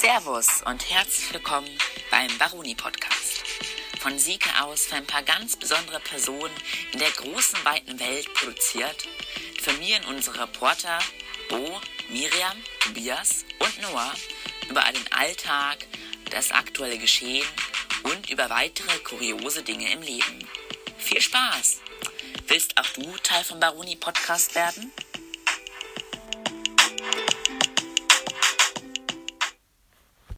Servus und herzlich willkommen beim Baroni Podcast. Von Sieke aus für ein paar ganz besondere Personen in der großen, weiten Welt produziert, informieren unsere Reporter Bo, Miriam, Tobias und Noah über den Alltag, das aktuelle Geschehen und über weitere kuriose Dinge im Leben. Viel Spaß! Willst auch du Teil vom Baroni Podcast werden?